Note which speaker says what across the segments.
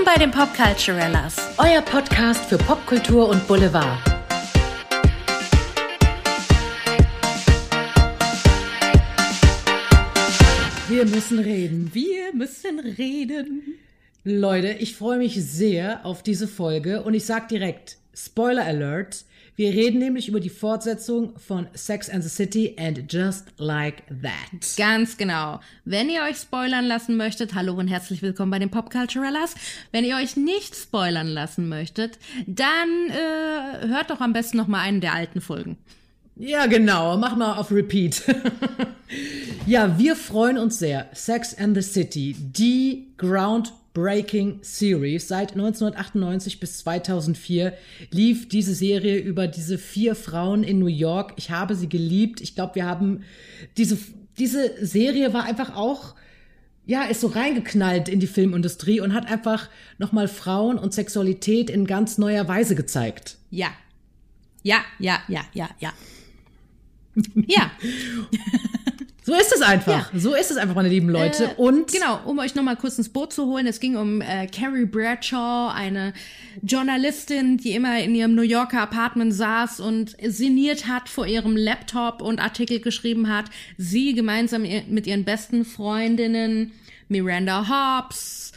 Speaker 1: Willkommen bei den Popculturellas.
Speaker 2: Euer Podcast für Popkultur und Boulevard.
Speaker 3: Wir müssen reden. Wir müssen reden. Leute, ich freue mich sehr auf diese Folge und ich sag direkt, Spoiler Alert, wir reden nämlich über die Fortsetzung von Sex and the City and Just Like That.
Speaker 1: Ganz genau. Wenn ihr euch spoilern lassen möchtet, hallo und herzlich willkommen bei den Popculturellas. Wenn ihr euch nicht spoilern lassen möchtet, dann äh, hört doch am besten noch mal einen der alten Folgen.
Speaker 3: Ja, genau. Mach mal auf Repeat. ja, wir freuen uns sehr. Sex and the City, die Ground Breaking Series. Seit 1998 bis 2004 lief diese Serie über diese vier Frauen in New York. Ich habe sie geliebt. Ich glaube, wir haben diese, diese Serie war einfach auch ja, ist so reingeknallt in die Filmindustrie und hat einfach nochmal Frauen und Sexualität in ganz neuer Weise gezeigt.
Speaker 1: Ja. Ja, ja, ja, ja, ja. Ja.
Speaker 3: So ist es einfach. Ja. So ist es einfach, meine lieben Leute. Äh, und
Speaker 1: genau, um euch nochmal kurz ins Boot zu holen, es ging um äh, Carrie Bradshaw, eine Journalistin, die immer in ihrem New Yorker Apartment saß und sinniert hat vor ihrem Laptop und Artikel geschrieben hat. Sie gemeinsam mit ihren besten Freundinnen Miranda Hobbs,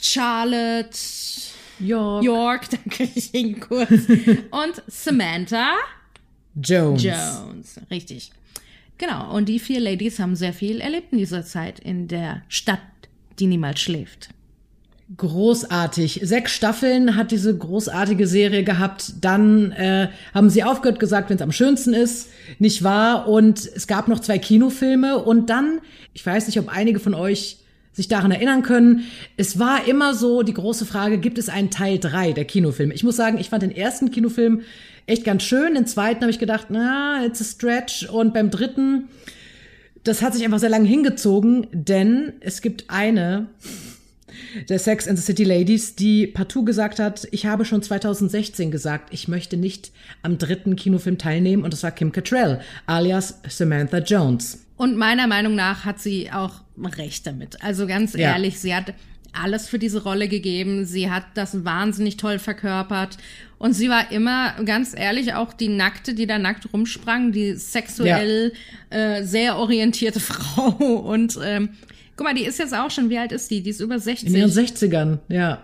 Speaker 1: Charlotte
Speaker 3: York,
Speaker 1: York, danke ich Ihnen kurz, und Samantha
Speaker 3: Jones.
Speaker 1: Jones, richtig. Genau, und die vier Ladies haben sehr viel erlebt in dieser Zeit in der Stadt, die niemals schläft.
Speaker 3: Großartig. Sechs Staffeln hat diese großartige Serie gehabt. Dann äh, haben sie aufgehört, gesagt, wenn es am schönsten ist, nicht wahr? Und es gab noch zwei Kinofilme. Und dann, ich weiß nicht, ob einige von euch sich daran erinnern können, es war immer so die große Frage, gibt es einen Teil drei der Kinofilme? Ich muss sagen, ich fand den ersten Kinofilm echt ganz schön. Den zweiten habe ich gedacht, na, it's a stretch. Und beim dritten, das hat sich einfach sehr lange hingezogen, denn es gibt eine der Sex and the City Ladies, die partout gesagt hat, ich habe schon 2016 gesagt, ich möchte nicht am dritten Kinofilm teilnehmen und das war Kim Cattrall, alias Samantha Jones.
Speaker 1: Und meiner Meinung nach hat sie auch recht damit. Also ganz ehrlich, ja. sie hat alles für diese Rolle gegeben. Sie hat das wahnsinnig toll verkörpert. Und sie war immer, ganz ehrlich, auch die Nackte, die da nackt rumsprang, die sexuell ja. äh, sehr orientierte Frau. Und ähm, guck mal, die ist jetzt auch schon, wie alt ist die? Die ist über 60.
Speaker 3: In ihren 60ern, ja.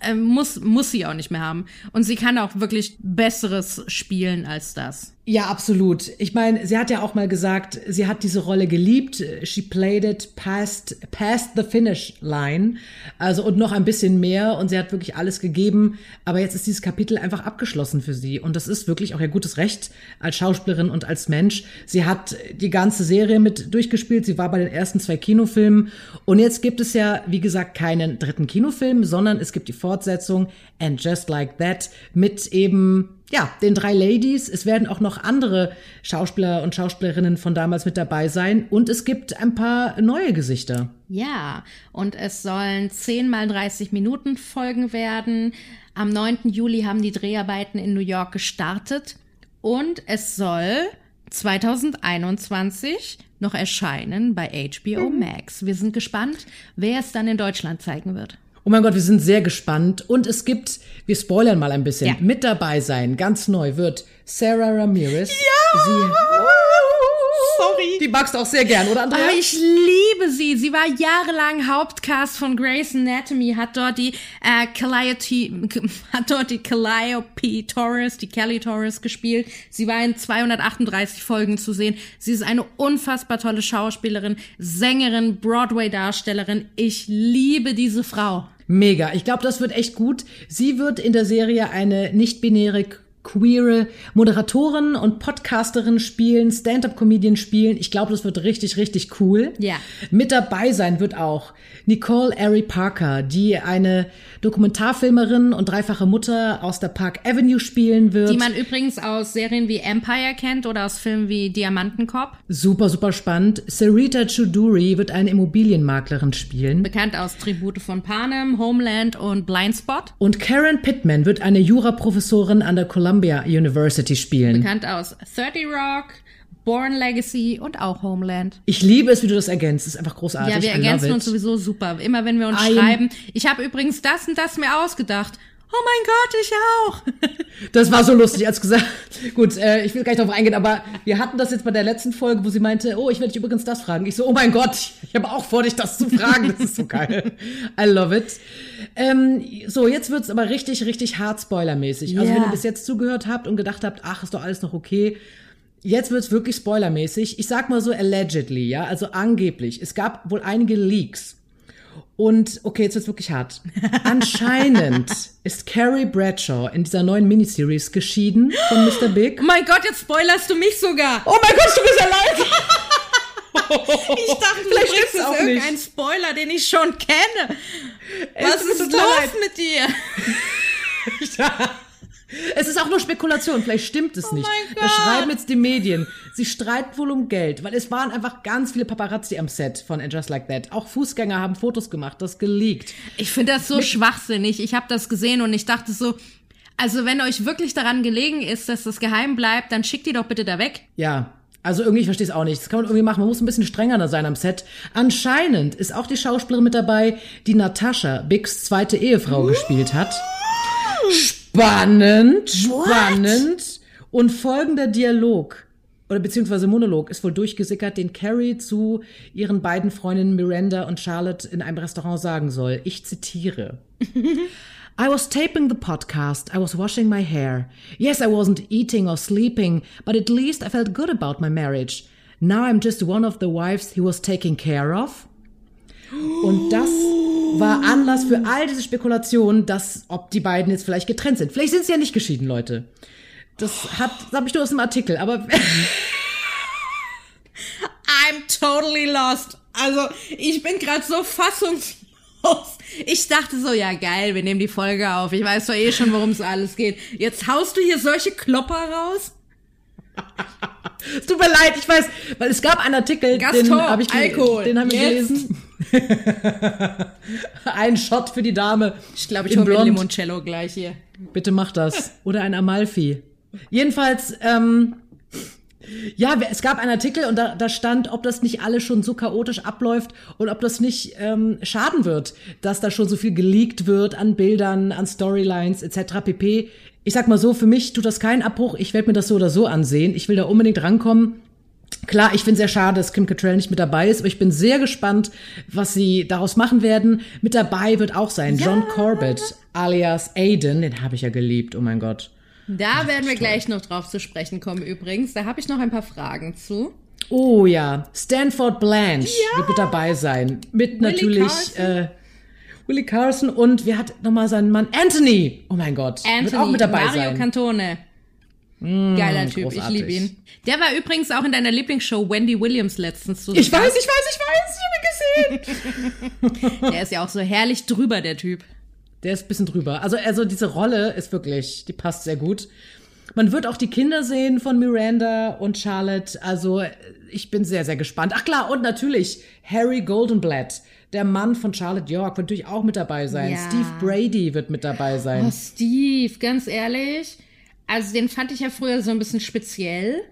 Speaker 1: Äh, muss, muss sie auch nicht mehr haben. Und sie kann auch wirklich Besseres spielen als das.
Speaker 3: Ja, absolut. Ich meine, sie hat ja auch mal gesagt, sie hat diese Rolle geliebt. She played it past, past the finish line. Also und noch ein bisschen mehr. Und sie hat wirklich alles gegeben. Aber jetzt ist dieses Kapitel einfach abgeschlossen für sie. Und das ist wirklich auch ihr gutes Recht als Schauspielerin und als Mensch. Sie hat die ganze Serie mit durchgespielt. Sie war bei den ersten zwei Kinofilmen. Und jetzt gibt es ja, wie gesagt, keinen dritten Kinofilm, sondern es gibt die Fortsetzung And Just Like That mit eben ja, den drei Ladies. Es werden auch noch andere Schauspieler und Schauspielerinnen von damals mit dabei sein. Und es gibt ein paar neue Gesichter.
Speaker 1: Ja, und es sollen 10 mal 30 Minuten Folgen werden. Am 9. Juli haben die Dreharbeiten in New York gestartet. Und es soll 2021 noch erscheinen bei HBO Max. Wir sind gespannt, wer es dann in Deutschland zeigen wird.
Speaker 3: Oh mein Gott, wir sind sehr gespannt. Und es gibt, wir spoilern mal ein bisschen, ja. mit dabei sein, ganz neu wird Sarah Ramirez.
Speaker 1: Ja! Sie,
Speaker 3: Sorry. Die magst du auch sehr gern, oder Andrea?
Speaker 1: Oh, ich liebe sie. Sie war jahrelang Hauptcast von Grey's Anatomy, hat dort die äh, Calliope, hat dort die Calliope Torres, die Kelly Torres gespielt. Sie war in 238 Folgen zu sehen. Sie ist eine unfassbar tolle Schauspielerin, Sängerin, Broadway-Darstellerin. Ich liebe diese Frau.
Speaker 3: Mega. Ich glaube, das wird echt gut. Sie wird in der Serie eine nicht-binäre queere Moderatorin und Podcasterin spielen, Stand-up-Comedian spielen. Ich glaube, das wird richtig, richtig cool.
Speaker 1: Ja.
Speaker 3: Mit dabei sein wird auch Nicole Ari Parker, die eine Dokumentarfilmerin und dreifache Mutter aus der Park Avenue spielen wird.
Speaker 1: Die man übrigens aus Serien wie Empire kennt oder aus Filmen wie Diamantenkopf.
Speaker 3: Super, super spannend. Sarita Chuduri wird eine Immobilienmaklerin spielen.
Speaker 1: Bekannt aus Tribute von Panem, Homeland und Blindspot.
Speaker 3: Und Karen Pittman wird eine Juraprofessorin an der Columbia University spielen.
Speaker 1: Bekannt aus 30 Rock, Born Legacy und auch Homeland.
Speaker 3: Ich liebe es, wie du das ergänzt. Das ist einfach großartig.
Speaker 1: Ja, wir ergänzen uns sowieso super. Immer wenn wir uns
Speaker 3: I'm-
Speaker 1: schreiben. Ich habe übrigens das und das mir ausgedacht. Oh mein Gott, ich auch.
Speaker 3: Das war so lustig, als gesagt. Gut, äh, ich will gar nicht darauf eingehen, aber wir hatten das jetzt bei der letzten Folge, wo sie meinte, oh, ich werde dich übrigens das fragen. Ich so, oh mein Gott, ich habe auch vor, dich das zu fragen. Das ist so geil. I love it. Ähm, so, jetzt wird's aber richtig, richtig hart spoilermäßig. Also
Speaker 1: Ja.
Speaker 3: wenn ihr bis jetzt zugehört habt und gedacht habt, ach, ist doch alles noch okay. Jetzt wird's wirklich spoilermäßig. Ich sag mal so allegedly, ja, also angeblich. Es gab wohl einige Leaks. Und okay, jetzt wird's wirklich hart. Anscheinend ist Carrie Bradshaw in dieser neuen Miniseries geschieden von Mr. Big.
Speaker 1: Oh mein Gott, jetzt spoilerst du mich sogar.
Speaker 3: Oh mein Gott, du bist ja leid.
Speaker 1: Ich dachte, du
Speaker 3: Vielleicht
Speaker 1: bringst
Speaker 3: stimmt's
Speaker 1: jetzt
Speaker 3: auch
Speaker 1: irgendeinen
Speaker 3: nicht.
Speaker 1: Spoiler, den ich schon kenne. Was ist los
Speaker 3: leid.
Speaker 1: mit dir?
Speaker 3: Es ist auch nur Spekulation, vielleicht stimmt es nicht.
Speaker 1: mein
Speaker 3: Das schreiben jetzt die Medien. Sie streiten wohl um Geld, weil es waren einfach ganz viele Paparazzi am Set von And Just Like That. Auch Fußgänger haben Fotos gemacht, das geleakt.
Speaker 1: Ich finde das so schwachsinnig. Ich habe das gesehen und ich dachte so, also wenn euch wirklich daran gelegen ist, dass das geheim bleibt, dann schickt die doch bitte da weg.
Speaker 3: Ja, also irgendwie, ich verstehe es auch nicht. Das kann man irgendwie machen. Man muss ein bisschen strenger da sein am Set. Anscheinend ist auch die Schauspielerin mit dabei, die Natascha, Bigs zweite Ehefrau, gespielt hat. Spannend, spannend. Und folgender Dialog oder beziehungsweise Monolog ist wohl durchgesickert, den Carrie zu ihren beiden Freundinnen Miranda und Charlotte in einem Restaurant sagen soll. Ich zitiere. I was taping the podcast. I was washing my hair. Yes, I wasn't eating or sleeping, but at least I felt good about my marriage. Now I'm just one of the wives he was taking care of. Und das war Anlass für all diese Spekulationen, dass ob die beiden jetzt vielleicht getrennt sind. Vielleicht sind sie ja nicht geschieden, Leute. Das hat, das habe ich nur aus dem Artikel, aber
Speaker 1: I'm totally lost. Also, ich bin gerade so fassungslos. Ich dachte so, ja geil, wir nehmen die Folge auf. Ich weiß doch eh schon, worum es alles geht. Jetzt haust du hier solche Klopper raus?
Speaker 3: Es tut mir leid, ich weiß, weil es gab einen Artikel,
Speaker 1: Gaston,
Speaker 3: den habe ich,
Speaker 1: Alkohol,
Speaker 3: den haben wir gelesen. ein Shot für die Dame.
Speaker 1: Ich glaube, ich hole mir. Limoncello gleich hier.
Speaker 3: Bitte mach das. Oder ein Amalfi. Jedenfalls, ähm, ja, es gab einen Artikel und da, da stand, ob das nicht alles schon so chaotisch abläuft und ob das nicht ähm, schaden wird, dass da schon so viel geleakt wird an Bildern, an Storylines etc. pp. Ich sag mal so, für mich tut das keinen Abbruch. Ich werde mir das so oder so ansehen. Ich will da unbedingt rankommen. Klar, ich finde sehr schade, dass Kim Cattrall nicht mit dabei ist, aber ich bin sehr gespannt, was sie daraus machen werden. Mit dabei wird auch sein John Corbett alias Aiden, den habe ich ja geliebt, oh mein Gott.
Speaker 1: Da werden wir gleich noch drauf zu sprechen kommen übrigens. Da habe ich noch ein paar Fragen zu.
Speaker 3: Oh ja, Stanford Blanche wird mit dabei sein. Mit natürlich
Speaker 1: Carson.
Speaker 3: äh, Willie Carson und wer hat nochmal seinen Mann? Anthony! Oh mein Gott,
Speaker 1: Anthony,
Speaker 3: wird auch mit dabei
Speaker 1: Mario
Speaker 3: sein.
Speaker 1: Cantone. Geiler Typ, ich
Speaker 3: großartig.
Speaker 1: liebe ihn. Der war übrigens auch in deiner Lieblingsshow Wendy Williams letztens zu
Speaker 3: Ich weiß, ich weiß, ich weiß, ich habe ihn gesehen.
Speaker 1: Der ist ja auch so herrlich drüber, der Typ.
Speaker 3: Der ist ein bisschen drüber. Also, also diese Rolle ist wirklich, die passt sehr gut. Man wird auch die Kinder sehen von Miranda und Charlotte. Also ich bin sehr, sehr gespannt. Ach klar, und natürlich Harry Goldenblatt, der Mann von Charlotte York, wird natürlich auch mit dabei sein.
Speaker 1: Ja.
Speaker 3: Steve Brady wird mit dabei sein.
Speaker 1: Oh, Steve, ganz ehrlich. Also den fand ich ja früher so ein bisschen speziell.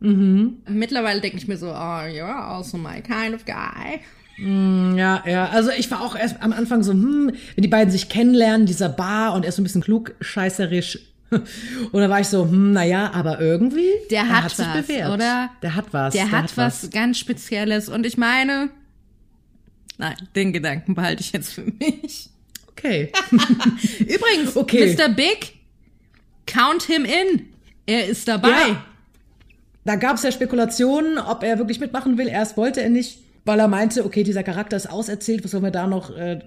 Speaker 3: Mhm.
Speaker 1: Mittlerweile denke ich mir so, oh, you're also my kind of guy.
Speaker 3: Ja, ja. Also ich war auch erst am Anfang so, hm, wenn die beiden sich kennenlernen, dieser Bar und er ist so ein bisschen klugscheißerisch. Und da war ich so, hm, naja, aber irgendwie.
Speaker 1: Der
Speaker 3: er
Speaker 1: hat
Speaker 3: sich
Speaker 1: was,
Speaker 3: bewährt.
Speaker 1: oder?
Speaker 3: Der hat was.
Speaker 1: Der, hat, was ganz Spezielles. Und ich meine, nein, den Gedanken behalte ich jetzt für mich.
Speaker 3: Okay.
Speaker 1: Übrigens,
Speaker 3: Okay.
Speaker 1: Mr. Big, count him in. Er ist dabei.
Speaker 3: Ja. Da gab es ja Spekulationen, ob er wirklich mitmachen will. Erst wollte er nicht, weil er meinte, okay, dieser Charakter ist auserzählt, was sollen wir da noch, äh,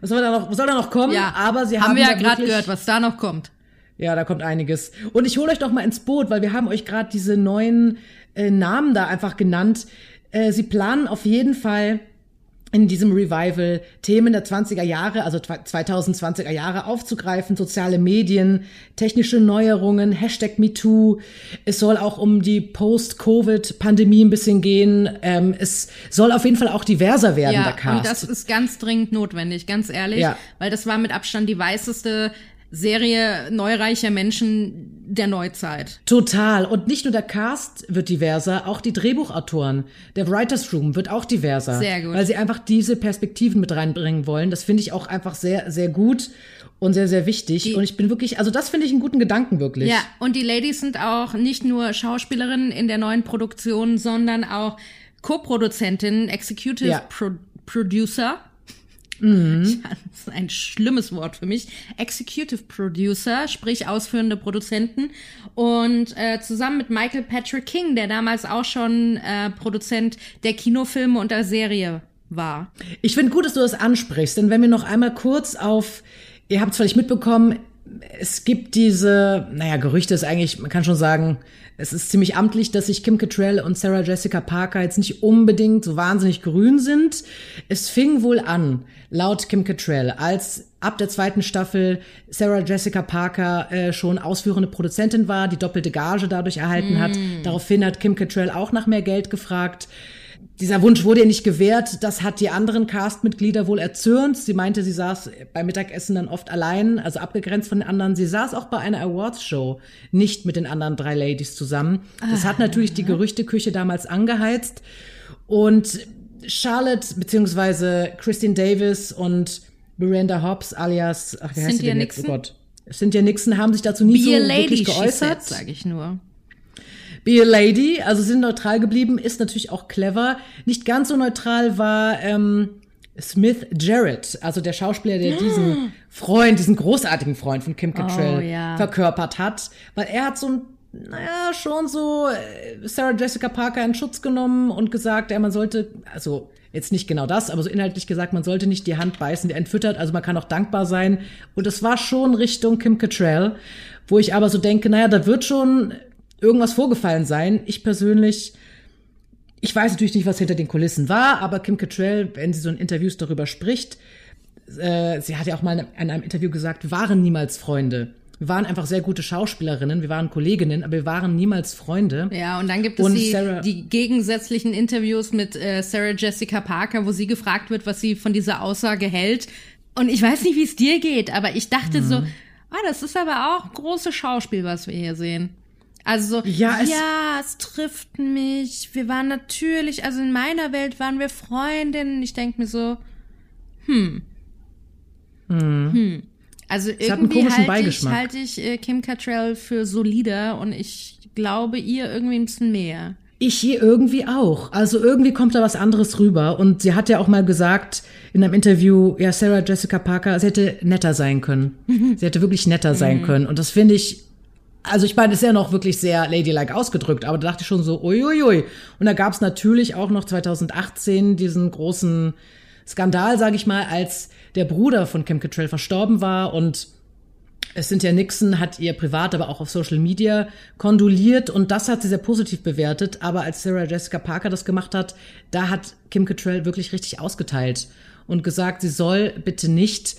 Speaker 3: was soll da noch, was soll da noch kommen?
Speaker 1: Ja,
Speaker 3: aber sie haben,
Speaker 1: haben wir ja gerade gehört, was da noch kommt.
Speaker 3: Ja, da kommt einiges. Und ich hole euch doch mal ins Boot, weil wir haben euch gerade diese neuen äh, Namen da einfach genannt. Äh, sie planen auf jeden Fall in diesem Revival Themen der 20er Jahre, also 2020er Jahre aufzugreifen, soziale Medien, technische Neuerungen, Hashtag MeToo. Es soll auch um die Post-Covid-Pandemie ein bisschen gehen. Ähm, es soll auf jeden Fall auch diverser werden, der
Speaker 1: Ja,
Speaker 3: Cast.
Speaker 1: und das ist ganz dringend notwendig, ganz ehrlich,
Speaker 3: Ja.
Speaker 1: weil das war mit Abstand die weißeste Serie neureicher Menschen der Neuzeit.
Speaker 3: Total. Und nicht nur der Cast wird diverser, auch die Drehbuchautoren. Der Writers Room wird auch diverser.
Speaker 1: Sehr gut.
Speaker 3: Weil sie einfach diese Perspektiven mit reinbringen wollen. Das finde ich auch einfach sehr, sehr gut und sehr, sehr wichtig.
Speaker 1: Die-
Speaker 3: und ich bin wirklich, also das finde ich einen guten Gedanken wirklich.
Speaker 1: Ja, und die Ladies sind auch nicht nur Schauspielerinnen in der neuen Produktion, sondern auch Co-Produzentinnen, Executive
Speaker 3: Ja.
Speaker 1: Pro Producer.
Speaker 3: Mhm.
Speaker 1: Ja, das ist ein schlimmes Wort für mich. Executive Producer, sprich ausführende Produzenten. Und äh, zusammen mit Michael Patrick King, der damals auch schon äh, Produzent der Kinofilme und der Serie war.
Speaker 3: Ich finde gut, dass du das ansprichst, denn wenn wir noch einmal kurz auf, ihr habt es vielleicht mitbekommen, es gibt diese, naja, Gerüchte ist eigentlich, man kann schon sagen, es ist ziemlich amtlich, dass sich Kim Cattrall und Sarah Jessica Parker jetzt nicht unbedingt so wahnsinnig grün sind. Es fing wohl an, laut Kim Cattrall, als ab der zweiten Staffel Sarah Jessica Parker äh, schon ausführende Produzentin war, die doppelte Gage dadurch erhalten hat. Daraufhin hat Kim Cattrall auch nach mehr Geld gefragt. Dieser Wunsch wurde ihr nicht gewährt. Das hat die anderen Castmitglieder wohl erzürnt. Sie meinte, sie saß beim Mittagessen dann oft allein, also abgegrenzt von den anderen. Sie saß auch bei einer Awards-Show nicht mit den anderen drei Ladies zusammen. Das hat natürlich die Gerüchteküche damals angeheizt. Und Charlotte beziehungsweise Christine Davis und Miranda Hobbs alias, ach, wie heißt sie
Speaker 1: Cynthia
Speaker 3: denn jetzt?
Speaker 1: Nixon?
Speaker 3: Oh Gott. Cynthia Nixon haben sich dazu nie
Speaker 1: Be
Speaker 3: so wirklich geäußert.
Speaker 1: said, sag ich nur.
Speaker 3: Be a Lady, also sind neutral geblieben, ist natürlich auch clever. Nicht ganz so neutral war ähm, Smith Jarrett, also der Schauspieler, der diesen Freund, diesen großartigen Freund von Kim Cattrall
Speaker 1: Oh, ja.
Speaker 3: verkörpert hat, weil er hat so ein naja, schon so äh, Sarah Jessica Parker in Schutz genommen und gesagt, ja, man sollte, also jetzt nicht genau das, aber so inhaltlich gesagt, man sollte nicht die Hand beißen, die einen füttert, also man kann auch dankbar sein. Und es war schon Richtung Kim Cattrall, wo ich aber so denke, naja, da wird schon irgendwas vorgefallen sein. Ich persönlich, ich weiß natürlich nicht, was hinter den Kulissen war, aber Kim Cattrall, wenn sie so in Interviews darüber spricht, äh, sie hat ja auch mal in einem Interview gesagt, wir waren niemals Freunde. Wir waren einfach sehr gute Schauspielerinnen, wir waren Kolleginnen, aber wir waren niemals Freunde.
Speaker 1: Ja, und dann gibt es die, die gegensätzlichen Interviews mit äh, Sarah Jessica Parker, wo sie gefragt wird, was sie von dieser Aussage hält. Und ich weiß nicht, wie es dir geht, aber ich dachte so,
Speaker 3: Mhm.
Speaker 1: ah, das ist aber auch großes Schauspiel, was wir hier sehen. Also so,
Speaker 3: Ja, es-
Speaker 1: ja, es trifft mich. Wir waren natürlich, also in meiner Welt waren wir Freundinnen. Ich denke mir so, hm. Hm. Also
Speaker 3: einen
Speaker 1: irgendwie
Speaker 3: komischen
Speaker 1: halte ich, halte ich äh, Kim Cattrall für solider und ich glaube ihr irgendwie ein bisschen mehr.
Speaker 3: Ich hier irgendwie auch. Also irgendwie kommt da was anderes rüber. Und sie hat ja auch mal gesagt in einem Interview, ja, Sarah Jessica Parker, sie hätte netter sein können. sie hätte wirklich netter sein können. Und das finde ich, also ich meine, ist ja noch wirklich sehr ladylike ausgedrückt, aber da dachte ich schon so, uiuiui. Und da gab es natürlich auch noch 2018 diesen großen Skandal, sage ich mal, als der Bruder von Kim Cattrall verstorben war und Cynthia Nixon hat ihr privat, aber auch auf Social Media kondoliert und das hat sie sehr positiv bewertet. Aber als Sarah Jessica Parker das gemacht hat, da hat Kim Cattrall wirklich richtig ausgeteilt und gesagt, sie soll bitte nicht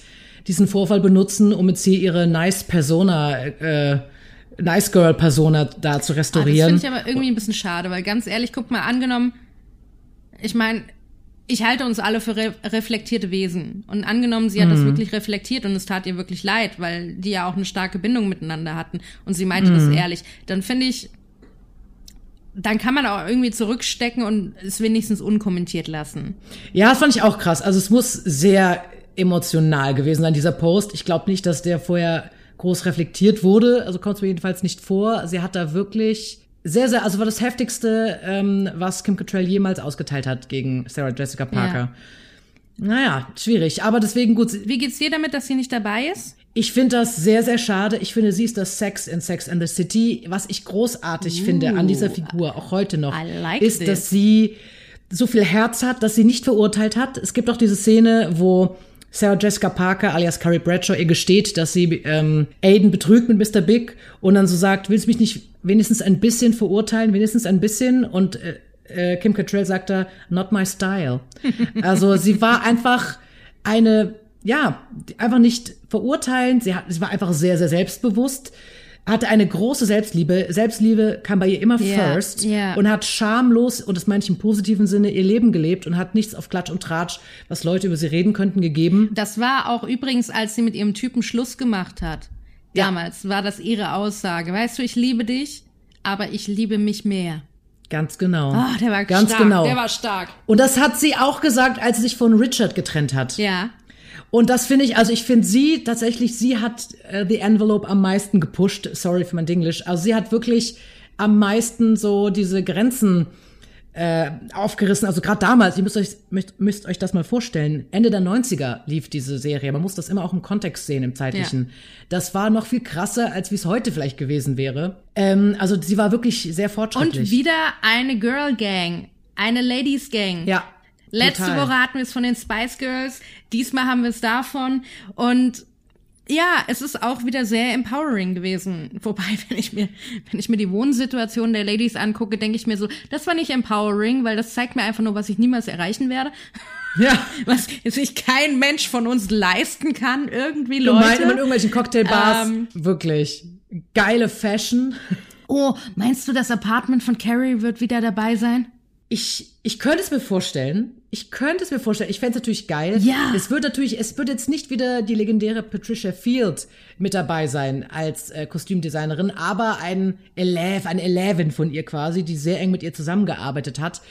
Speaker 3: diesen Vorfall benutzen, um jetzt hier ihre Nice Persona, äh, Nice Girl Persona da zu
Speaker 1: Ah, das
Speaker 3: restaurieren.
Speaker 1: finde ich aber irgendwie ein bisschen schade, weil ganz ehrlich, guck mal, angenommen, ich meine, ich halte uns alle für re reflektierte Wesen. Und angenommen, sie hat
Speaker 3: Mhm.
Speaker 1: das wirklich reflektiert und es tat ihr wirklich leid, weil die ja auch eine starke Bindung miteinander hatten und sie meinte
Speaker 3: Mhm.
Speaker 1: das ehrlich, dann finde ich, dann kann man auch irgendwie zurückstecken und es wenigstens unkommentiert lassen.
Speaker 3: Ja, das fand ich auch krass. Also es muss sehr emotional gewesen sein, dieser Post. Ich glaube nicht, dass der vorher groß reflektiert wurde. Also kommt es mir jedenfalls nicht vor. Sie hat da wirklich sehr, sehr, also war das heftigste, ähm, was Kim Cattrall jemals ausgeteilt hat gegen Sarah Jessica Parker. Naja, schwierig. Aber deswegen gut.
Speaker 1: Wie geht's dir damit, dass sie nicht dabei ist?
Speaker 3: Ich finde das sehr, sehr schade. Ich finde, sie ist das Sex in Sex and the City. Was ich großartig finde an dieser Figur, auch heute noch,
Speaker 1: like
Speaker 3: ist,
Speaker 1: this.
Speaker 3: dass sie so viel Herz hat, dass sie nicht verurteilt hat. Es gibt auch diese Szene, wo Sarah Jessica Parker alias Carrie Bradshaw ihr gesteht, dass sie ähm, Aiden betrügt mit Mr. Big und dann so sagt, willst du mich nicht wenigstens ein bisschen verurteilen, wenigstens ein bisschen? Und äh, äh, Kim Cattrall sagt da, not my style. Also sie war einfach eine, ja, einfach nicht verurteilend. Sie, hat, sie war einfach sehr, sehr selbstbewusst, hatte eine große Selbstliebe. Selbstliebe kam bei ihr immer
Speaker 1: Ja,
Speaker 3: first
Speaker 1: ja.
Speaker 3: und hat schamlos, und das meine ich im positiven Sinne, ihr Leben gelebt und hat nichts auf Klatsch und Tratsch, was Leute über sie reden könnten, gegeben.
Speaker 1: Das war auch übrigens, als sie mit ihrem Typen Schluss gemacht hat.
Speaker 3: Ja.
Speaker 1: Damals war das ihre Aussage. Weißt du, ich liebe dich, aber ich liebe mich mehr.
Speaker 3: Ganz genau.
Speaker 1: Ah, der war
Speaker 3: Ganz
Speaker 1: stark.
Speaker 3: genau.
Speaker 1: Der war stark.
Speaker 3: Und das hat sie auch gesagt, als sie sich von Richard getrennt hat.
Speaker 1: Ja.
Speaker 3: Und das finde ich, also ich finde sie tatsächlich, sie hat äh, The Envelope am meisten gepusht. Sorry für mein Englisch. Also sie hat wirklich am meisten so diese Grenzen äh, aufgerissen. Also gerade damals, ihr müsst euch, müsst, müsst euch das mal vorstellen, Ende der 90er lief diese Serie. Man muss das immer auch im Kontext sehen, im zeitlichen. Das war noch viel krasser, als wie es heute vielleicht gewesen wäre. Ähm, also sie war wirklich sehr
Speaker 1: Und
Speaker 3: fortschrittlich.
Speaker 1: wieder eine Girl Gang. Eine Ladies Gang.
Speaker 3: ja.
Speaker 1: Letzte
Speaker 3: total.
Speaker 1: Woche hatten wir es von den Spice Girls, diesmal haben wir es davon. Und ja, es ist auch wieder sehr empowering gewesen. Wobei, wenn ich mir, wenn ich mir die Wohnsituation der Ladies angucke, denke ich mir so, das war nicht empowering, weil das zeigt mir einfach nur, was ich niemals erreichen werde.
Speaker 3: Ja.
Speaker 1: Was sich kein Mensch von uns leisten kann, irgendwie
Speaker 3: Du
Speaker 1: Leute.
Speaker 3: meinst in irgendwelchen Cocktailbars.
Speaker 1: Ähm.
Speaker 3: wirklich. Geile Fashion.
Speaker 1: oh, meinst du, das Apartment von Carrie wird wieder dabei sein?
Speaker 3: Ich, ich könnte es mir vorstellen. Ich könnte es mir vorstellen. Ich fände es natürlich geil.
Speaker 1: Ja.
Speaker 3: Es wird natürlich, es wird jetzt nicht wieder die legendäre Patricia Field mit dabei sein als äh, Kostümdesignerin, aber ein Eleven, ein Eleven von ihr quasi, die sehr eng mit ihr zusammengearbeitet hat.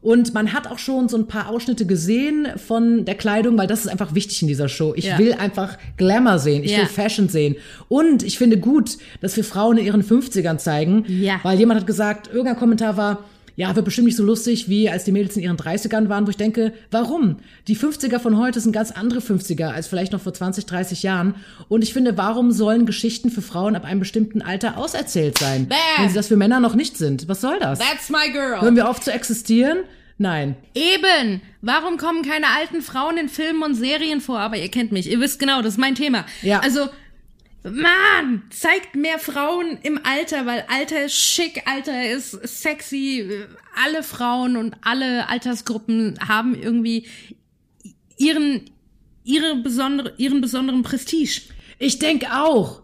Speaker 3: Und man hat auch schon so ein paar Ausschnitte gesehen von der Kleidung, weil das ist einfach wichtig in dieser Show. Ich
Speaker 1: Ja.
Speaker 3: will einfach Glamour sehen. Ich
Speaker 1: Ja.
Speaker 3: will Fashion sehen. Und ich finde gut, dass wir Frauen in ihren 50ern zeigen.
Speaker 1: Ja.
Speaker 3: Weil jemand hat gesagt, irgendein Kommentar war, ja, wird bestimmt nicht so lustig, wie als die Mädels in ihren 30ern waren, wo ich denke, warum? Die 50er von heute sind ganz andere 50er als vielleicht noch vor 20, 30 Jahren. Und ich finde, warum sollen Geschichten für Frauen ab einem bestimmten Alter auserzählt sein,
Speaker 1: Bam.
Speaker 3: wenn sie das für Männer noch nicht sind? Was soll das?
Speaker 1: That's my girl.
Speaker 3: Hören wir auf zu existieren? Nein.
Speaker 1: Eben. Warum kommen keine alten Frauen in Filmen und Serien vor? Aber ihr kennt mich. Ihr wisst genau, das ist mein Thema.
Speaker 3: Ja.
Speaker 1: Also, Mann, zeigt mehr Frauen im Alter, weil Alter ist schick, Alter ist sexy. Alle Frauen und alle Altersgruppen haben irgendwie ihren, ihre besondere, ihren besonderen Prestige.
Speaker 3: Ich denke auch.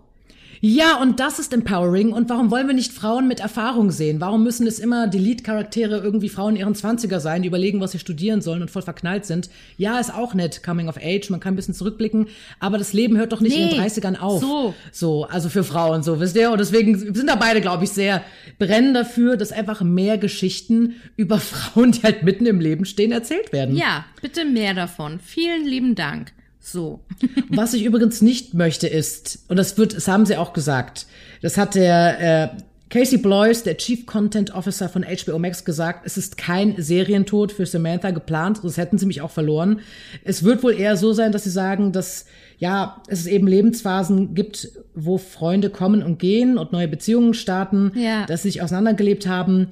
Speaker 3: Ja, und das ist empowering. Und warum wollen wir nicht Frauen mit Erfahrung sehen? Warum müssen es immer die Lead-Charaktere irgendwie Frauen in ihren 20er sein, die überlegen, was sie studieren sollen und voll verknallt sind? Ja, ist auch nett, Coming of Age, man kann ein bisschen zurückblicken, aber das Leben hört doch nicht in
Speaker 1: Nee,
Speaker 3: den 30ern auf.
Speaker 1: so.
Speaker 3: So, also für Frauen, so, wisst ihr? Und deswegen sind da beide, glaube ich, sehr brennen dafür, dass einfach mehr Geschichten über Frauen, die halt mitten im Leben stehen, erzählt werden.
Speaker 1: Ja, bitte mehr davon. Vielen lieben Dank. So.
Speaker 3: Was ich übrigens nicht möchte ist, und das wird, das haben sie auch gesagt, das hat der äh, Casey Bloys, der Chief Content Officer von HBO Max, gesagt, es ist kein Serientod für Samantha geplant, sonst hätten sie mich auch verloren. Es wird wohl eher so sein, dass sie sagen, dass ja, es eben Lebensphasen gibt, wo Freunde kommen und gehen und neue Beziehungen starten,
Speaker 1: Ja.
Speaker 3: dass sie sich auseinandergelebt haben.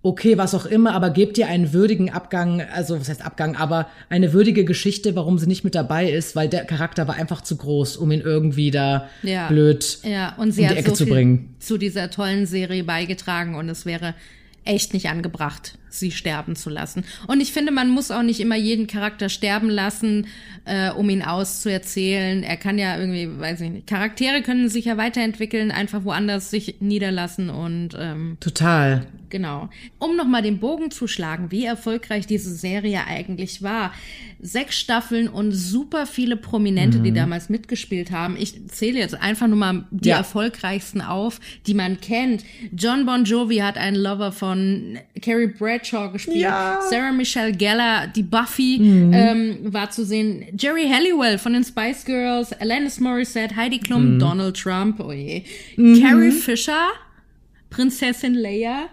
Speaker 3: Okay, was auch immer, aber gebt ihr einen würdigen Abgang, also was heißt Abgang, aber eine würdige Geschichte, warum sie nicht mit dabei ist, weil der Charakter war einfach zu groß, um ihn irgendwie da
Speaker 1: Ja.
Speaker 3: blöd
Speaker 1: Ja, und sie
Speaker 3: um die
Speaker 1: hat
Speaker 3: Ecke
Speaker 1: so
Speaker 3: zu
Speaker 1: viel
Speaker 3: bringen.
Speaker 1: zu dieser tollen Serie beigetragen und es wäre echt nicht angebracht, sie sterben zu lassen. Und ich finde, man muss auch nicht immer jeden Charakter sterben lassen, äh, um ihn auszuerzählen. Er kann ja irgendwie, weiß ich nicht, Charaktere können sich ja weiterentwickeln, einfach woanders sich niederlassen und ähm,
Speaker 3: Total.
Speaker 1: Genau. Um nochmal den Bogen zu schlagen, wie erfolgreich diese Serie eigentlich war. Sechs Staffeln und super viele Prominente, die damals mitgespielt haben. Ich zähle jetzt einfach nur mal die
Speaker 3: Ja.
Speaker 1: erfolgreichsten auf, die man kennt. John Bon Jovi hat einen Lover von Carrie Bradshaw gespielt.
Speaker 3: Ja.
Speaker 1: Sarah Michelle Gellar, die Buffy, ähm, war zu sehen. Jerry Halliwell von den Spice Girls, Alanis Morissette, Heidi Klum, Donald Trump, oh je. Carrie Fisher, Prinzessin Leia,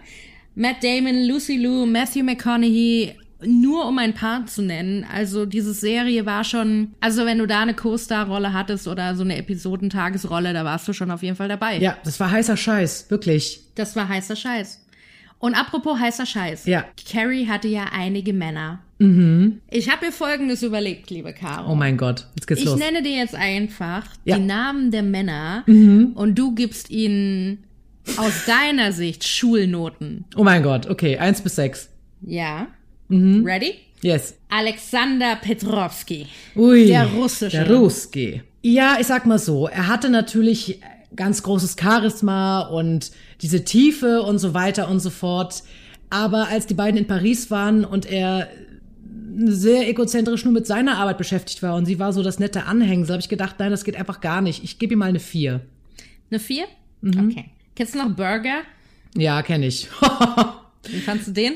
Speaker 1: Matt Damon, Lucy Liu, Matthew McConaughey, nur um ein paar zu nennen. Also diese Serie war schon, also wenn du da eine Co-Star-Rolle hattest oder so eine Episodentagesrolle, da warst du schon auf jeden Fall dabei.
Speaker 3: Ja, das war heißer Scheiß, wirklich.
Speaker 1: Das war heißer Scheiß. Und apropos heißer Scheiß.
Speaker 3: Ja.
Speaker 1: Carrie hatte ja einige Männer. Ich habe mir Folgendes überlegt, liebe Caro.
Speaker 3: Oh mein Gott, jetzt geht's
Speaker 1: Ich
Speaker 3: los.
Speaker 1: nenne dir jetzt einfach
Speaker 3: Ja.
Speaker 1: die Namen der Männer und du gibst ihnen aus deiner Sicht Schulnoten.
Speaker 3: Oh mein Gott, okay, eins bis sechs.
Speaker 1: Ja.
Speaker 3: Mhm.
Speaker 1: Ready?
Speaker 3: Yes.
Speaker 1: Alexander Petrovsky.
Speaker 3: Ui,
Speaker 1: Der russische.
Speaker 3: Der Ruski. Ja, ich sag mal so, er hatte natürlich ganz großes Charisma und diese Tiefe und so weiter und so fort. Aber als die beiden in Paris waren und er sehr egozentrisch nur mit seiner Arbeit beschäftigt war und sie war so das nette Anhängsel, habe ich gedacht, nein, das geht einfach gar nicht. Ich gebe ihm mal eine vier.
Speaker 1: Eine 4? Okay. Kennst du noch Burger?
Speaker 3: Ja, kenne ich.
Speaker 1: Wie fandst du den?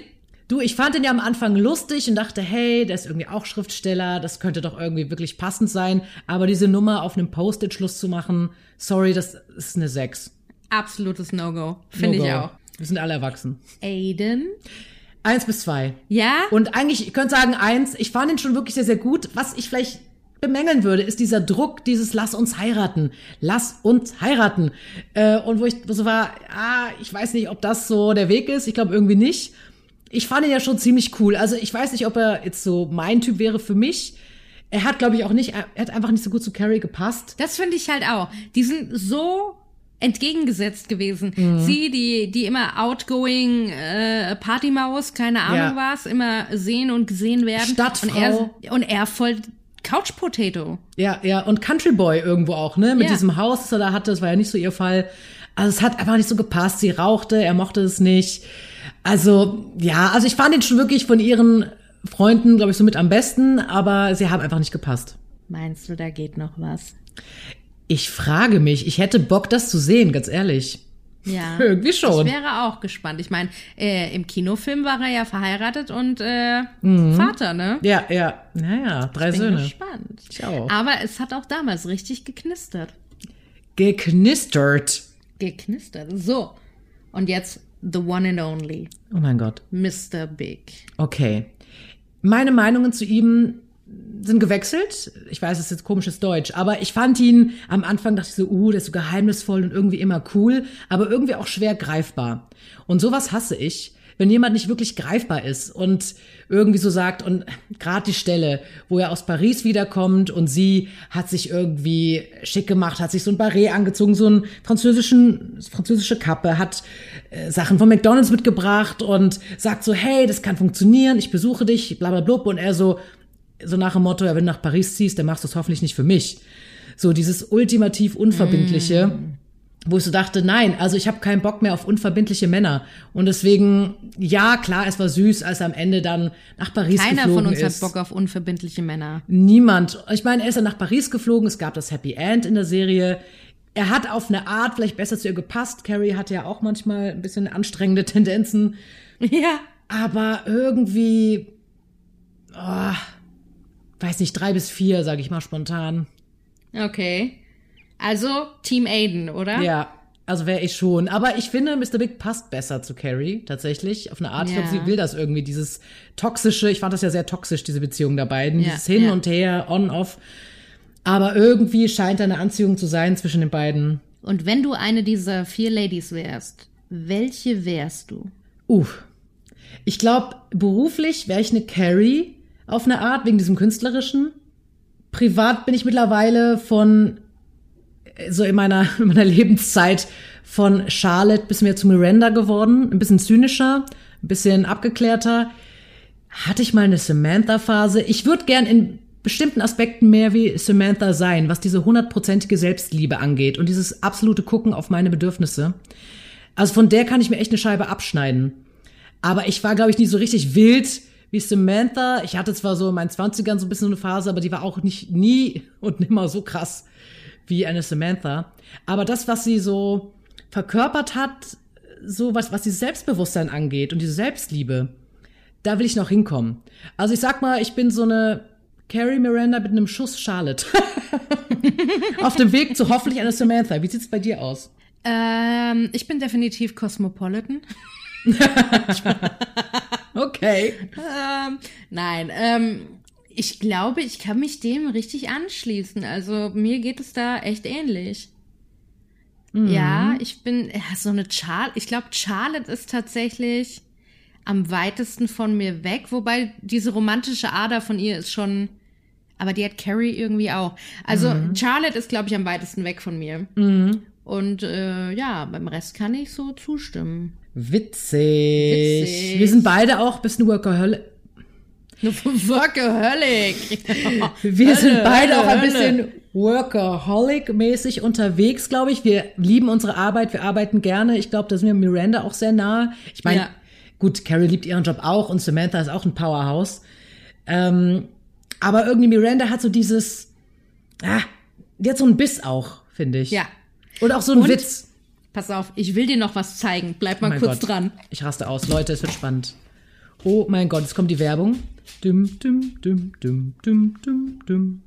Speaker 3: Du, ich fand den ja am Anfang lustig und dachte, hey, der ist irgendwie auch Schriftsteller, das könnte doch irgendwie wirklich passend sein. Aber diese Nummer auf einem Post-it-Schluss zu machen, sorry, das ist eine 6.
Speaker 1: Absolutes No-Go. Finde
Speaker 3: No
Speaker 1: ich auch.
Speaker 3: Wir sind alle erwachsen.
Speaker 1: Aiden?
Speaker 3: Eins bis zwei.
Speaker 1: Ja?
Speaker 3: Und eigentlich, ich könnte sagen, eins, ich fand ihn schon wirklich sehr, sehr gut. Was ich vielleicht bemängeln würde, ist dieser Druck, dieses Lass uns heiraten. Lass uns heiraten. Äh, und wo ich so war, ah, ich weiß nicht, ob das so der Weg ist. Ich glaube irgendwie nicht. Ich fand ihn ja schon ziemlich cool. Also ich weiß nicht, ob er jetzt so mein Typ wäre für mich. Er hat, glaube ich, auch nicht, er hat einfach nicht so gut zu Carrie gepasst.
Speaker 1: Das finde ich halt auch. Die sind so entgegengesetzt gewesen.
Speaker 3: Mhm.
Speaker 1: Sie, die, die immer outgoing äh, Partymaus, keine Ahnung
Speaker 3: Ja.
Speaker 1: was, immer sehen und gesehen werden.
Speaker 3: Stadtfrau.
Speaker 1: Und er, und er voll Couch Potato.
Speaker 3: Ja, ja, und Country Boy irgendwo auch, ne? Mit
Speaker 1: Ja.
Speaker 3: diesem Haus, das er da hatte, das war ja nicht so ihr Fall. Also es hat einfach nicht so gepasst. Sie rauchte, er mochte es nicht. Also, ja, also ich fand ihn schon wirklich von ihren Freunden, glaube ich, so mit am besten, aber sie haben einfach nicht gepasst.
Speaker 1: Meinst du, da geht noch was?
Speaker 3: Ich frage mich, ich hätte Bock, das zu sehen, ganz ehrlich.
Speaker 1: Ja.
Speaker 3: Irgendwie schon.
Speaker 1: Ich wäre auch gespannt. Ich meine, äh, im Kinofilm war er ja verheiratet und äh,
Speaker 3: Mhm.
Speaker 1: Vater, ne?
Speaker 3: Ja, ja, naja, drei
Speaker 1: Bin
Speaker 3: Söhne.
Speaker 1: gespannt.
Speaker 3: Ich auch.
Speaker 1: Aber es hat auch damals richtig geknistert.
Speaker 3: Geknistert.
Speaker 1: Geknistert. So. Und jetzt the one and only,
Speaker 3: Oh mein Gott.
Speaker 1: Mr. Big.
Speaker 3: Okay. Meine Meinungen zu ihm sind gewechselt. Ich weiß, es ist jetzt komisches Deutsch, aber ich fand ihn am Anfang dachte ich so, uh, der ist so geheimnisvoll und irgendwie immer cool, aber irgendwie auch schwer greifbar. Und sowas hasse ich, wenn jemand nicht wirklich greifbar ist und irgendwie so sagt und gerade die Stelle, wo er aus Paris wiederkommt und sie hat sich irgendwie schick gemacht, hat sich so ein Barret angezogen, so einen französischen französische Kappe, hat äh, Sachen von McDonald's mitgebracht und sagt so, hey, das kann funktionieren, ich besuche dich, bla bla blub. Und er so so nach dem Motto, ja, wenn du nach Paris ziehst, dann machst du es hoffentlich nicht für mich. So dieses ultimativ unverbindliche, wo ich so dachte, nein, also ich habe keinen Bock mehr auf unverbindliche Männer und deswegen ja, klar, es war süß, als er am Ende dann nach Paris
Speaker 1: Keiner
Speaker 3: geflogen
Speaker 1: von uns
Speaker 3: ist.
Speaker 1: hat Bock auf unverbindliche Männer.
Speaker 3: Niemand. Ich meine, er ist dann nach Paris geflogen, es gab das Happy End in der Serie. Er hat auf eine Art vielleicht besser zu ihr gepasst. Carrie hatte ja auch manchmal ein bisschen anstrengende Tendenzen.
Speaker 1: Ja.
Speaker 3: Aber irgendwie, oh, weiß nicht, drei bis vier, sage ich mal spontan.
Speaker 1: Okay. Also Team Aiden, oder?
Speaker 3: Ja, also wäre ich schon. Aber ich finde, Mr. Big passt besser zu Carrie, tatsächlich, auf eine Art. Ich
Speaker 1: Ja.
Speaker 3: glaube, sie will das irgendwie, dieses toxische, ich fand das ja sehr toxisch, diese Beziehung der beiden.
Speaker 1: Ja,
Speaker 3: dieses Hin
Speaker 1: ja.
Speaker 3: und Her, on, off. Aber irgendwie scheint da eine Anziehung zu sein zwischen den beiden.
Speaker 1: Und wenn du eine dieser vier Ladies wärst, welche wärst du?
Speaker 3: Uff. Ich glaube, beruflich wäre ich eine Carrie auf eine Art, wegen diesem Künstlerischen. Privat bin ich mittlerweile von, so in meiner, in meiner Lebenszeit, von Charlotte bis mehr zu Miranda geworden. Ein bisschen zynischer, ein bisschen abgeklärter. Hatte ich mal eine Samantha-Phase. Ich würde gern in bestimmten Aspekten mehr wie Samantha sein, was diese hundertprozentige Selbstliebe angeht und dieses absolute Gucken auf meine Bedürfnisse. Also von der kann ich mir echt eine Scheibe abschneiden. Aber ich war, glaube ich, nie so richtig wild wie Samantha. Ich hatte zwar so in meinen 20ern so ein bisschen eine Phase, aber die war auch nicht nie und nimmer so krass wie eine Samantha. Aber das, was sie so verkörpert hat, so was, was dieses Selbstbewusstsein angeht und diese Selbstliebe, da will ich noch hinkommen. Also ich sag mal, ich bin so eine Carrie Miranda mit einem Schuss Charlotte. Auf dem Weg zu hoffentlich einer Samantha. Wie sieht's bei dir aus?
Speaker 1: Ähm, ich bin definitiv Cosmopolitan.
Speaker 3: Okay.
Speaker 1: Ähm, nein, ähm, ich glaube, ich kann mich dem richtig anschließen. Also mir geht es da echt ähnlich. Ja, ich bin ja, so eine Charlotte. Ich glaube, Charlotte ist tatsächlich am weitesten von mir weg, wobei diese romantische Ader von ihr ist schon. Aber die hat Carrie irgendwie auch. Also Charlotte ist, glaube ich, am weitesten weg von mir. Und äh, ja, beim Rest kann ich so zustimmen.
Speaker 3: Witzig.
Speaker 1: Witzig.
Speaker 3: Wir sind beide auch ein bisschen Workaholic.
Speaker 1: Workaholic.
Speaker 3: Wir sind beide auch ein bisschen Workaholic-mäßig unterwegs, glaube ich. Wir lieben unsere Arbeit, wir arbeiten gerne. Ich glaube, da sind wir Miranda auch sehr nahe. Ich meine,
Speaker 1: Ja.
Speaker 3: gut, Carrie liebt ihren Job auch und Samantha ist auch ein Powerhouse. Ähm, aber irgendwie Miranda hat so dieses, ah, die hat so einen Biss auch, finde ich.
Speaker 1: Ja.
Speaker 3: Und auch so ein
Speaker 1: Und-
Speaker 3: Witz.
Speaker 1: Pass auf, ich will dir noch was zeigen. Bleib
Speaker 3: Oh
Speaker 1: mal
Speaker 3: mein
Speaker 1: kurz
Speaker 3: Gott.
Speaker 1: dran.
Speaker 3: Ich raste aus. Leute, es wird spannend. Oh mein Gott, jetzt kommt die Werbung. Dum, dum, dum, dum, dum, dum, dum.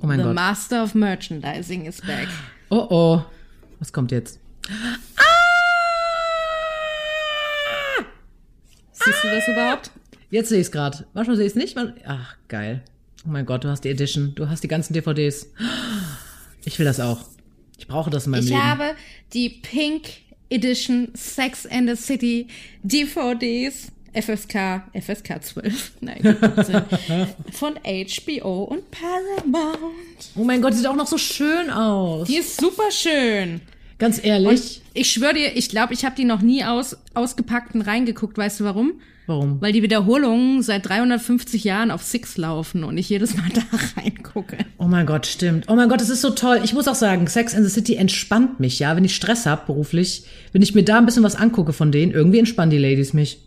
Speaker 3: Oh mein
Speaker 1: The
Speaker 3: Gott.
Speaker 1: Master of Merchandising is back.
Speaker 3: Oh oh. Was kommt jetzt?
Speaker 1: Siehst du das überhaupt?
Speaker 3: Jetzt sehe ich es gerade. Manchmal sehe ich es nicht. man- Ach, geil. Oh mein Gott, du hast die Edition. Du hast die ganzen DVDs. Ich will das auch. Ich brauche das in meinem
Speaker 1: Ich
Speaker 3: Leben.
Speaker 1: habe die Pink Edition Sex and the City DVDs FSK, FSK 12, nein, Blödsinn, von HBO und Paramount.
Speaker 3: oh mein Gott, sieht auch noch so schön aus.
Speaker 1: Die ist super schön.
Speaker 3: Ganz ehrlich.
Speaker 1: Ich schwöre dir, ich glaube, ich habe die noch nie aus, ausgepackt und reingeguckt. Weißt du warum?
Speaker 3: Warum?
Speaker 1: Weil die Wiederholungen seit 350 Jahren auf Six laufen und ich jedes Mal da reingucke.
Speaker 3: Oh mein Gott, stimmt. Oh mein Gott, das ist so toll. Ich muss auch sagen, Sex and the City entspannt mich, ja. Wenn ich Stress hab beruflich, wenn ich mir da ein bisschen was angucke von denen, irgendwie entspannen die Ladies mich.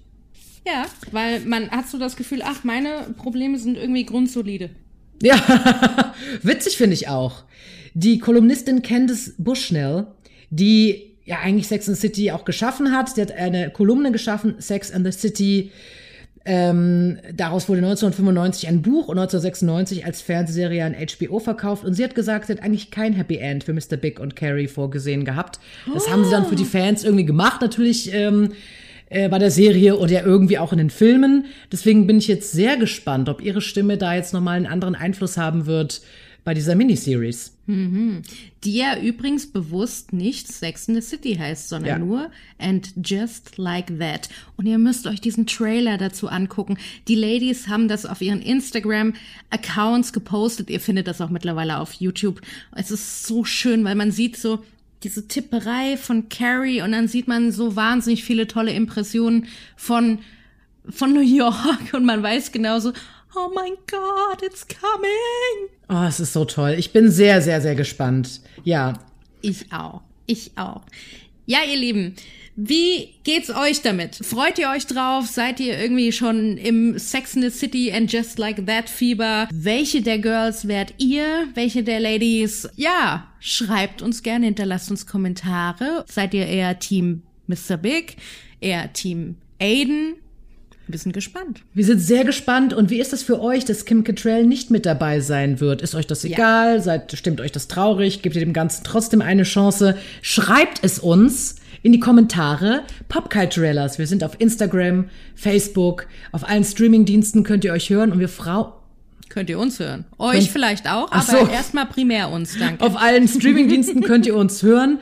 Speaker 1: Ja, weil man hat so das Gefühl, ach, meine Probleme sind irgendwie grundsolide.
Speaker 3: Ja, witzig finde ich auch. Die Kolumnistin Candice Bushnell, die ja eigentlich Sex and the City auch geschaffen hat, die hat eine Kolumne geschaffen, Sex and the City. Ähm, daraus wurde 1995 ein Buch und 1996 als Fernsehserie an HBO verkauft. Und sie hat gesagt, sie hat eigentlich kein Happy End für Mr. Big und Carrie vorgesehen gehabt. Das haben sie dann für die Fans irgendwie gemacht, natürlich ähm, äh, bei der Serie und ja irgendwie auch in den Filmen. Deswegen bin ich jetzt sehr gespannt, ob ihre Stimme da jetzt nochmal einen anderen Einfluss haben wird bei dieser Miniseries.
Speaker 1: Die ja übrigens bewusst nicht Sex in the City heißt, sondern
Speaker 3: Ja.
Speaker 1: nur And Just Like That. Und ihr müsst euch diesen Trailer dazu angucken. Die Ladies haben das auf ihren Instagram-Accounts gepostet. Ihr findet das auch mittlerweile auf YouTube. Es ist so schön, weil man sieht so diese Tipperei von Carrie und dann sieht man so wahnsinnig viele tolle Impressionen von von New York und man weiß genauso, oh mein Gott, it's coming.
Speaker 3: Oh, es ist so toll. Ich bin sehr, sehr, sehr gespannt. Ja,
Speaker 1: Ich auch. Ich auch. Ja, ihr Lieben, wie geht's euch damit? Freut ihr euch drauf? Seid ihr irgendwie schon im Sex in the City and Just Like That Fieber? Welche der Girls wärt ihr? Welche der Ladies? Ja, schreibt uns gerne, hinterlasst uns Kommentare. Seid ihr eher Team Mr. Big? Eher Team Aiden? Wir sind gespannt.
Speaker 3: Wir sind sehr gespannt. Und wie ist das für euch, dass Kim Cattrall nicht mit dabei sein wird? Ist euch das egal? Seid, stimmt euch das traurig? Gebt ihr dem Ganzen trotzdem eine Chance? Schreibt es uns in die Kommentare. Popculturellas. Wir sind auf Instagram, Facebook, auf allen Streamingdiensten könnt ihr euch hören. Und wir Frau,
Speaker 1: Könnt ihr uns hören? Euch
Speaker 3: Könnt-
Speaker 1: vielleicht auch, aber
Speaker 3: so.
Speaker 1: erstmal primär uns, danke.
Speaker 3: auf allen Streamingdiensten könnt ihr uns hören.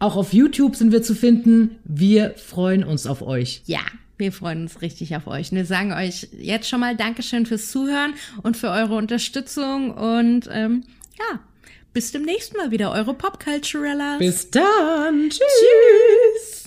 Speaker 3: Auch auf YouTube sind wir zu finden. Wir freuen uns auf euch.
Speaker 1: Ja, wir freuen uns richtig auf euch. Und wir sagen euch jetzt schon mal Dankeschön fürs Zuhören und für eure Unterstützung. Und ähm, ja, bis demnächst mal wieder, eure Popculturella.
Speaker 3: Bis dann. Tschüss.